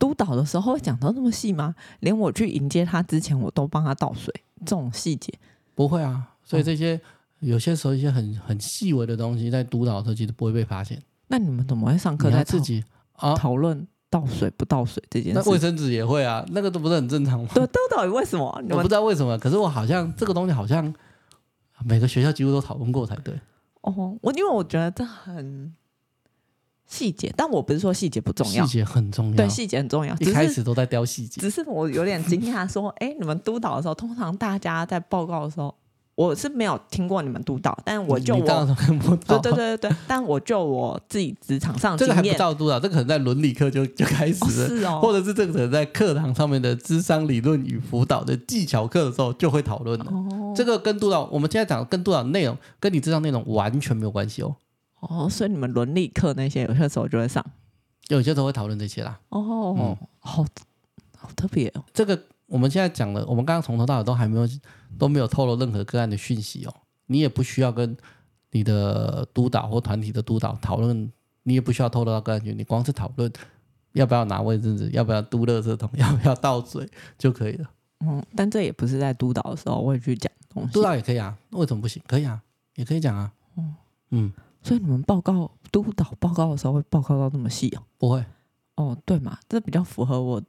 督导的时候会讲到那么细吗？连我去迎接他之前，我都帮他倒水，这种细节不会啊。所以这些、嗯、有些时候一些很很细微的东西，在督导的时候其实不会被发现。那你们怎么会上课在自己啊？讨论倒水不倒水这件事？那卫生纸也会啊，那个都不是很正常吗？对，都到底为什么？我不知道为什么，可是我好像这个东西好像每个学校几乎都讨论过才对。哦，我因为我觉得这很细节，但我不是说细节不重要，细节很重要，对，细节很重要。一开始都在雕细节，只是我有点惊讶，说，哎，你们督导的时候，通常大家在报告的时候。我是没有听过你们督导，但我就我对对对对对，但我就我自己职场上这个还不叫督导，这个可能在伦理课就就开始了，哦是哦，或者是这个可能在课堂上面的智商理论与辅导的技巧课的时候就会讨论了。哦，这个跟督导，我们现在讲的跟督导内容跟你智商内容完全没有关系哦。哦，所以你们伦理课那些有些时候就会上，有些时候会讨论这些啦。哦，嗯，好好特别哦。这个我们现在讲的，我们刚刚从头到尾都还没有。都没有透露任何个案的讯息哦，你也不需要跟你的督导或团体的督导讨论，你也不需要透露到个案群，你光是讨论要不要拿卫生纸，要不要嘟垃圾桶，要不要倒水就可以了。(laughs) 嗯，但这也不是在督导的时候会去讲东西。督导也可以啊，为什么不行？可以啊，也可以讲啊。嗯嗯，所以你们报告督导报告的时候会报告到那么细哦？不会。哦，对嘛，这比较符合我。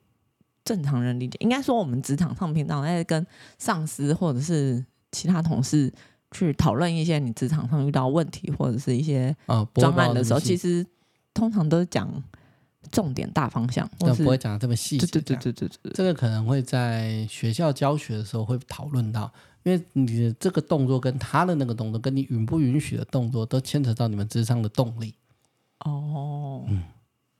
正常人理解，应该说我们职场上平常在跟上司或者是其他同事去讨论一些你职场上遇到问题或者是一些啊专案的时候，其实通常都是讲重点大方向，但不会讲的这么细。对对对对对对，这个可能会在学校教学的时候会讨论到，因为你的这个动作跟他的那个动作，跟你允不允许的动作，都牵扯到你们智商的动力。哦，嗯，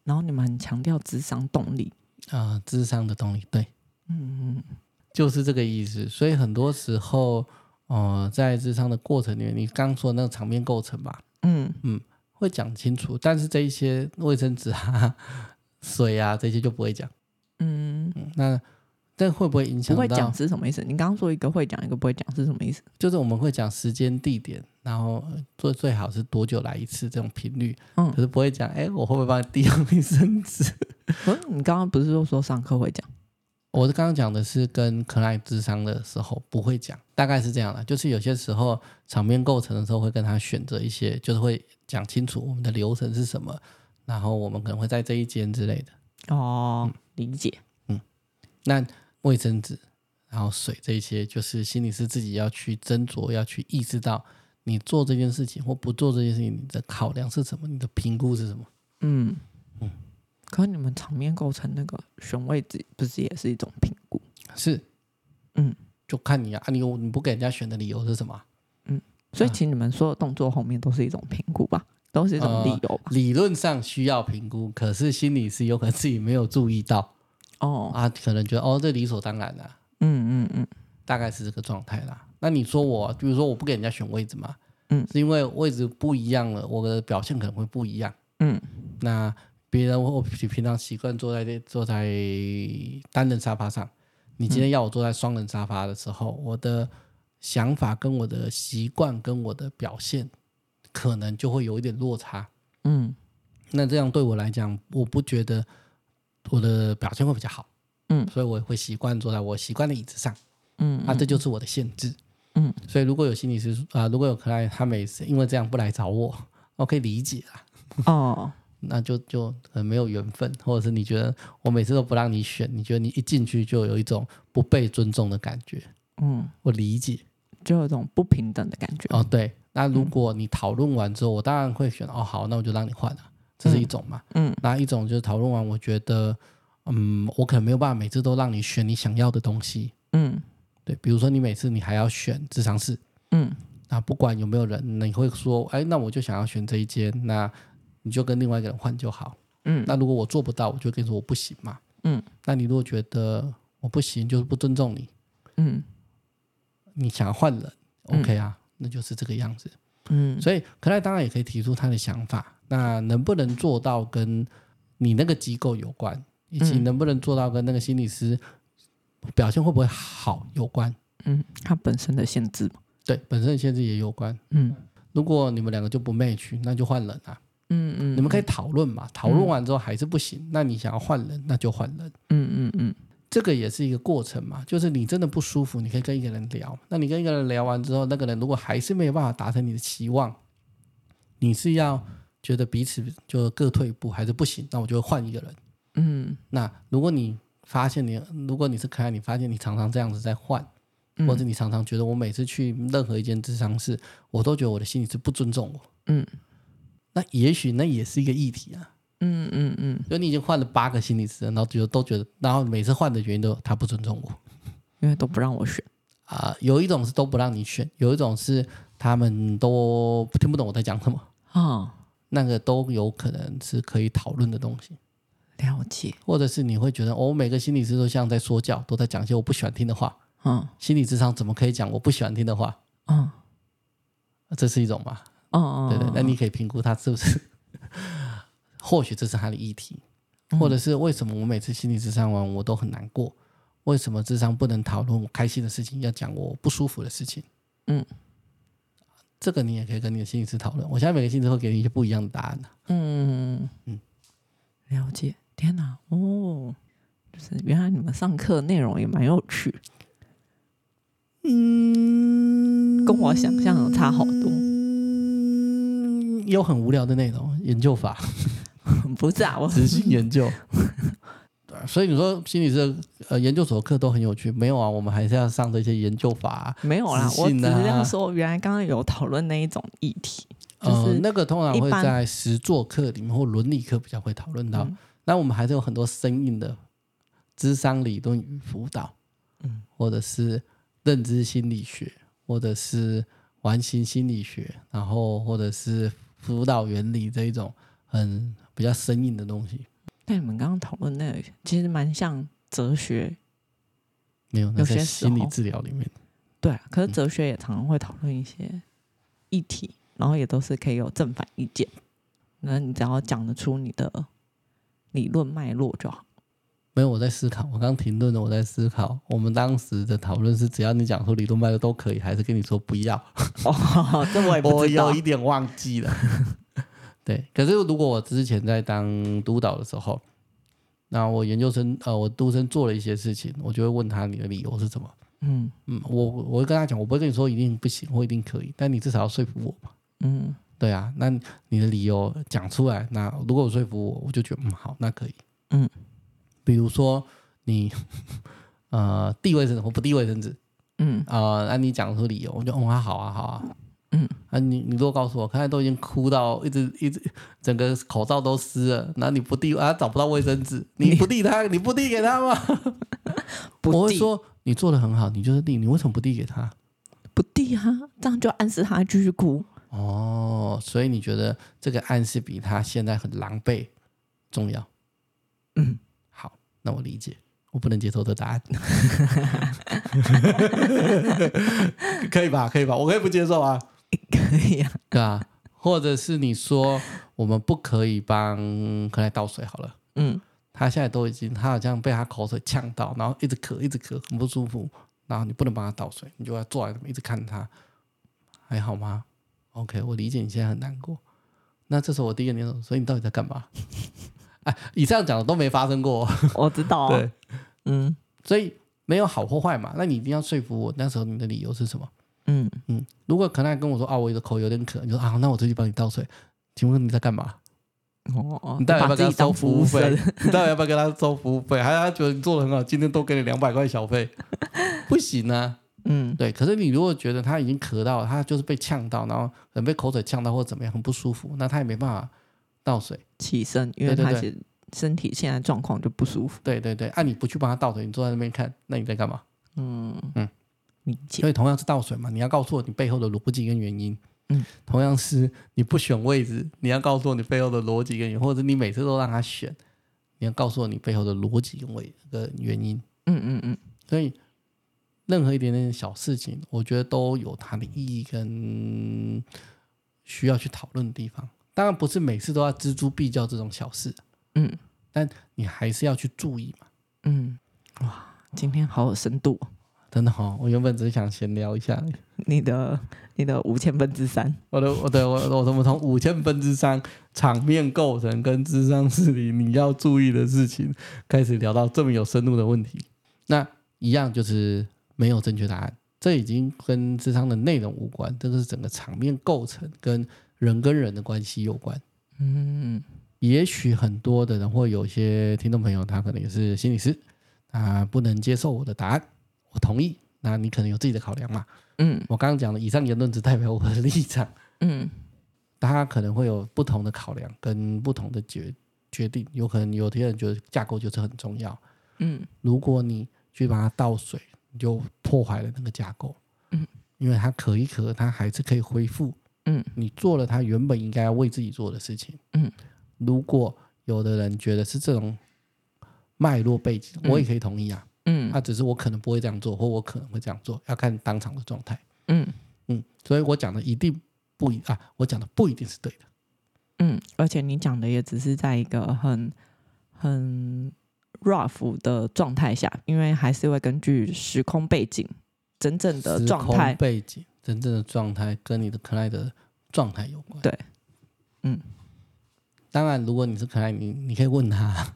然后你们很强调智商动力。啊、呃，咨商的动力，对，嗯嗯，就是这个意思。所以很多时候，呃，在智商的过程里面，你刚说的那个场面构成吧，嗯嗯，会讲清楚。但是这一些卫生纸啊、(laughs) 水啊这些就不会讲。嗯，嗯，那这会不会影响到？不会讲是什么意思？你刚刚说一个会讲，一个不会讲是什么意思？就是我们会讲时间、地点，然后最最好是多久来一次这种频率。嗯，可是不会讲，哎，我会不会帮你递卫生纸？(laughs) 嗯，你刚刚不是说说上课会讲？我是刚刚讲的是跟 client 咨商的时候不会讲，大概是这样的，就是有些时候场面构成的时候会跟他选择一些，就是会讲清楚我们的流程是什么，然后我们可能会在这一间之类的。哦，嗯、理解。嗯，那卫生纸，然后水这些，就是心理师自己要去斟酌，要去意识到你做这件事情或不做这件事情，你的考量是什么，你的评估是什么。嗯嗯。可你们场面构成那个选位置，不是也是一种评估？是，嗯，就看你啊，你你不给人家选的理由是什么？嗯，所以请你们所有动作后面都是一种评估吧，都是一种理由吧？呃、理论上需要评估，可是心理是有可能自己没有注意到哦，啊，可能觉得哦，这理所当然的、啊，嗯嗯嗯，大概是这个状态啦。那你说我，比如说我不给人家选位置嘛，嗯，是因为位置不一样了，我的表现可能会不一样，嗯，那。别人我平平常习惯坐在这坐在单人沙发上，你今天要我坐在双人沙发的时候，嗯、我的想法跟我的习惯跟我的表现可能就会有一点落差。嗯，那这样对我来讲，我不觉得我的表现会比较好。嗯，所以我会习惯坐在我习惯的椅子上。嗯，啊，这就是我的限制。嗯，所以如果有心理师啊，如果有可爱，他每次因为这样不来找我，我可以理解啊。哦。(laughs) 那就就很没有缘分，或者是你觉得我每次都不让你选，你觉得你一进去就有一种不被尊重的感觉。嗯，我理解，就有一种不平等的感觉。哦，对。那如果你讨论完之后，我当然会选。哦，好，那我就让你换了，这是一种嘛。嗯。那一种就是讨论完，我觉得，嗯，我可能没有办法每次都让你选你想要的东西。嗯。对，比如说你每次你还要选咨商室。嗯。那不管有没有人，你会说，哎，那我就想要选这一间。那你就跟另外一个人换就好。嗯，那如果我做不到，我就跟你说我不行嘛。嗯，那你如果觉得我不行，就是不尊重你。嗯，你想要换人，嗯，OK 啊，那就是这个样子。嗯，所以克莱当然也可以提出他的想法。那能不能做到跟你那个机构有关，以及能不能做到跟那个心理师表现会不会好有关？嗯，他本身的限制嘛。对，本身的限制也有关。嗯，如果你们两个就不 match，那就换人啊。嗯嗯，你们可以讨论嘛，讨论完之后还是不行，嗯、那你想要换人，那就换人。嗯嗯嗯，这个也是一个过程嘛，就是你真的不舒服，你可以跟一个人聊。那你跟一个人聊完之后，那个人如果还是没有办法达成你的期望，你是要觉得彼此就各退一步还是不行，那我就会换一个人。嗯，那如果你发现你，如果你是可爱，你发现你常常这样子在换，嗯、或者你常常觉得我每次去任何一间智商室，我都觉得我的心理是不尊重我。嗯，那也许那也是一个议题啊。嗯嗯嗯，就你已经换了八个心理师，然后就都觉得，然后每次换的原因都他不尊重我，因为都不让我选啊、呃。有一种是都不让你选，有一种是他们都听不懂我在讲什么啊。哦那个都有可能是可以讨论的东西，了解，或者是你会觉得，哦，每个心理师都像在说教，都在讲一些我不喜欢听的话。嗯，心理智商怎么可以讲我不喜欢听的话？嗯，这是一种嘛？哦哦，对对，那你可以评估他是不是，或许这是他的议题，或者是为什么我每次心理智商完我都很难过？为什么智商不能讨论我开心的事情，要讲我不舒服的事情？嗯。这个你也可以跟你的心理师讨论。我现在每个心理师会给你一些不一样的答案的。嗯嗯，了解。天哪，哦，就是原来你们上课内容也蛮有趣。嗯，跟我想象的差好多。嗯，有很无聊的内容，研究法。不是啊，我执行研究。(laughs) 所以你说心理这呃研究所的课都很有趣，没有啊？我们还是要上这些研究法、啊。没有啦，啊、我只是这样说。原来刚刚有讨论那一种议题，就是、呃、那个通常会在实作课里面或伦理课比较会讨论到。那、嗯、我们还是有很多生硬的智商理论与辅导，嗯，或者是认知心理学，或者是完形心理学，然后或者是辅导原理这一种很比较生硬的东西。那你们刚刚讨论那个，其实蛮像哲学，没有，那在心理治疗里面。对啊，可是哲学也常常会讨论一些议题，嗯、然后也都是可以有正反意见。那你只要讲得出你的理论脉络就好。没有，我在思考。我刚停顿了，我在思考。我们当时的讨论是，只要你讲出理论脉络都可以，还是跟你说不要？哦，这我也不知道，(laughs) 我有一点忘记了。对，可是如果我之前在当督导的时候，那我研究生呃，我督生做了一些事情，我就会问他你的理由是什么？嗯嗯，我我会跟他讲，我不会跟你说一定不行或一定可以，但你至少要说服我嘛。嗯，对啊，那你的理由讲出来，那如果我说服我，我就觉得嗯好，那可以。嗯，比如说你 (laughs) 呃地位生纸或不地位生纸，嗯啊，那你讲出理由，我就嗯啊好啊好啊。嗯啊你，你你如果告诉我，刚才都已经哭到一直一直整个口罩都湿了，那你不递啊找不到卫生纸，(laughs) 你不递他，你不递给他吗？我会说你做的很好，你就是递，你为什么不递给他？不递啊，这样就暗示他继续哭。哦，所以你觉得这个暗示比他现在很狼狈重要？嗯，好，那我理解，我不能接受这答案。(laughs) (laughs) 可以吧？可以吧？我可以不接受啊。可以啊，对啊，或者是你说我们不可以帮可爱倒水好了，嗯，他现在都已经他好像被他口水呛到，然后一直咳一直咳，很不舒服，然后你不能帮他倒水，你就要坐在那边一直看他，还好吗？OK，我理解你现在很难过，那这时候我第一个念头，所以你到底在干嘛？哎，以上讲的都没发生过，我知道，对，嗯，所以没有好或坏嘛，那你一定要说服我，那时候你的理由是什么？嗯嗯，如果可能跟我说啊，我的口有点渴，你说啊，那我出去帮你倒水。请问你在干嘛？哦，你到底要不要跟他收服务费？(laughs) 你到底要不要跟他收服务费？还是他觉得你做的很好，今天多给你两百块小费？不行啊。嗯，对。可是你如果觉得他已经咳到，他就是被呛到，然后可能被口水呛到或者怎么样，很不舒服，那他也没办法倒水起身，因为他是身体现在状况就不舒服。对对对，啊，你不去帮他倒水，你坐在那边看，那你在干嘛？嗯嗯。所以同样是倒水嘛，你要告诉我你背后的逻辑跟原因。嗯，同样是你不选位置，你要告诉我你背后的逻辑跟原因，或者你每次都让他选，你要告诉我你背后的逻辑跟位的原因。嗯嗯嗯。所以任何一点点小事情，我觉得都有它的意义跟需要去讨论的地方。当然不是每次都要锱铢必较这种小事。嗯，但你还是要去注意嘛。嗯，哇，今天好有深度。真的好、哦，我原本只是想闲聊一下。你的你的五千分之三，我的我的我我怎么从五千分之三场面构成跟智商室里你要注意的事情，开始聊到这么有深度的问题，那一样就是没有正确答案。这已经跟智商的内容无关，这个是整个场面构成跟人跟人的关系有关。嗯，也许很多的人或有些听众朋友，他可能也是心理师，啊，不能接受我的答案，我同意，那你可能有自己的考量嘛。嗯，我刚刚讲的以上言论只代表我的立场。嗯，大家可能会有不同的考量跟不同的决决定，有可能有些人觉得架构就是很重要。嗯，如果你去把它倒水，你就破坏了那个架构。嗯，因为它可一可，它还是可以恢复。嗯，你做了它原本应该要为自己做的事情。嗯，如果有的人觉得是这种脉络背景，我也可以同意啊。嗯，那只是我可能不会这样做，或我可能会这样做，要看当场的状态。嗯嗯，所以我讲的一定不一啊，我讲的不一定是对的。嗯，而且你讲的也只是在一个很很 rough 的状态下，因为还是会根据时空背景真正的状态背景真正的状态跟你的 client 的状态有关。对，嗯，当然，如果你是 client，你你可以问他。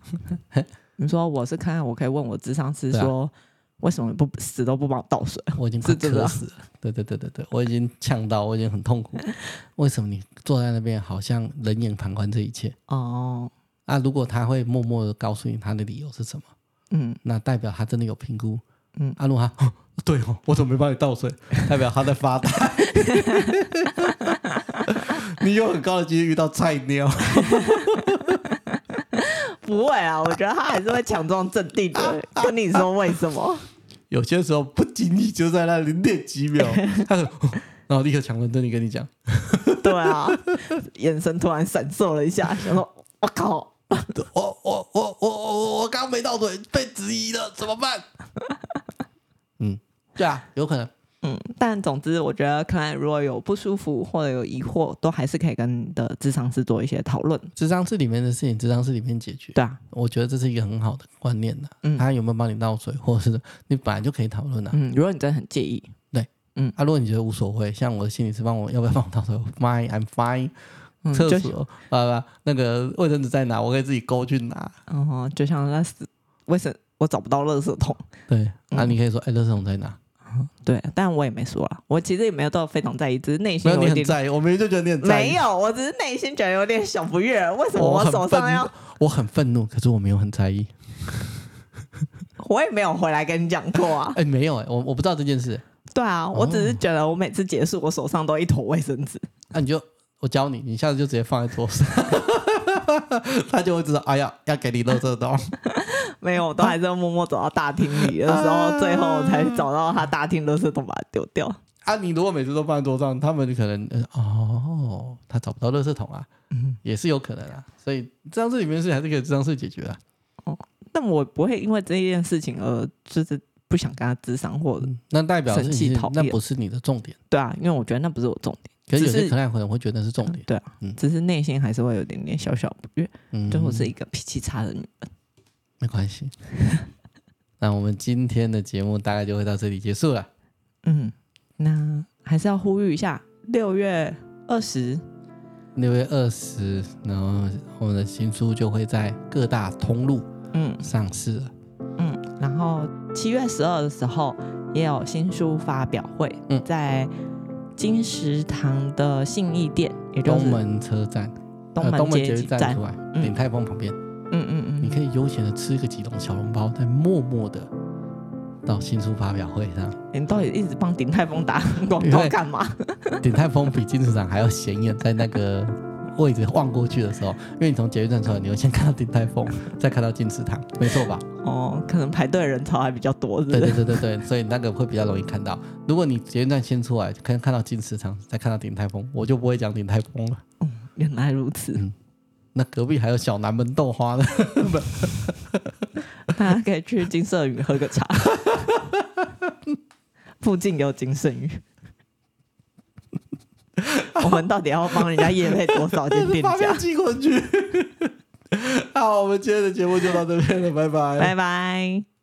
你说我是看，我可以问我智商师说，啊、为什么不死都不帮我倒水？我已经 (laughs) 快渴死了。对对对对对，我已经呛到，我已经很痛苦。为什么你坐在那边好像冷眼旁观这一切？哦，啊，如果他会默默的告诉你他的理由是什么？嗯，那代表他真的有评估。嗯，阿路哈，(laughs) 对哦，我怎么没帮你倒水？代表他在发呆。(laughs) 你有很高的几率遇到菜鸟。不会啊，我觉得他还是会强装镇定的跟你说为什么。有些时候不经意就在那零点几秒，(laughs) 他说，(laughs) 然后立刻强装镇定跟你讲。对啊，眼神突然闪烁了一下，想说：“我靠，我我我我我我刚没到嘴，被质疑了，怎么办？” (laughs) 嗯，对啊，有可能。嗯，但总之，我觉得可能如果有不舒服或者有疑惑，都还是可以跟你的智商师做一些讨论。智商室里面的事情，智商室里面解决。对啊，我觉得这是一个很好的观念的。嗯，他有没有帮你倒水，或者是你本来就可以讨论的。嗯，如果你真的很介意，对，嗯，啊，如果你觉得无所谓，像我的心理师帮我要不要帮我倒水，Fine，I'm fine。厕所啊，那个卫生纸在哪？我可以自己勾去拿。哦，就像那是为什么我找不到垃圾桶？对，那你可以说，哎，垃圾桶在哪？(laughs) 对，但我也没说了，我其实也没有到非常在意，只是内心有点有在意。我明明就觉得你很在意。没有，我只是内心觉得有点小不悦。为什么我手上要？我很愤怒，可是我没有很在意。(laughs) 我也没有回来跟你讲过啊。哎，没有哎，我我不知道这件事。对啊，我只是觉得我每次结束，我手上都一坨卫生纸。那、啊、你就我教你，你下次就直接放在桌上，(laughs) (laughs) 他就会知道。哎呀，要给你垃圾桶。(laughs) 没有，我都还是要默默走到大厅里的时候，啊、最后才找到他大厅垃圾桶，把它丢掉。啊，你如果每次都放在桌上，他们就可能哦，他找不到垃圾桶啊，嗯，也是有可能啊。所以这样子里面是还是可以这样子解决啊。哦，但我不会因为这件事情而就是不想跟他智商或那代表生气讨厌，那不是你的重点。对啊，因为我觉得那不是我重点。可是有些可能可能会觉得是重点。对啊，嗯，只是内心还是会有点点小小不悦。嗯，最后是一个脾气差的女人。没关系，(laughs) 那我们今天的节目大概就会到这里结束了。嗯，那还是要呼吁一下，六月二十，六月二十，然后我们的新书就会在各大通路嗯上市了。嗯，然后七月十二的时候也有新书发表会，嗯，在金石堂的信义店，也就是东门车站、东门捷运站出来，鼎泰丰旁边。嗯嗯嗯，你可以悠闲的吃个几笼小笼包，再默默的到新书发表会上。你到底一直帮鼎泰丰打广告干嘛？(laughs) 鼎泰丰比金石堂还要显眼，在那个位置望过去的时候，因为你从捷运站出来，你会先看到鼎泰丰，(laughs) 再看到金石堂，没错吧？哦，可能排队人潮还比较多是不是？对对对对对，所以那个会比较容易看到。如果你捷运站先出来，可以看到金石堂，再看到鼎泰丰，我就不会讲鼎泰丰了。嗯，原来如此。嗯那隔壁还有小南门豆花呢，(laughs) 大家可以去金色鱼喝个茶。(laughs) 附近有金圣宇，(laughs) 我们到底要帮人家业配多少间店家？寄过去。好，我们今天的节目就到这边了，拜拜，拜拜。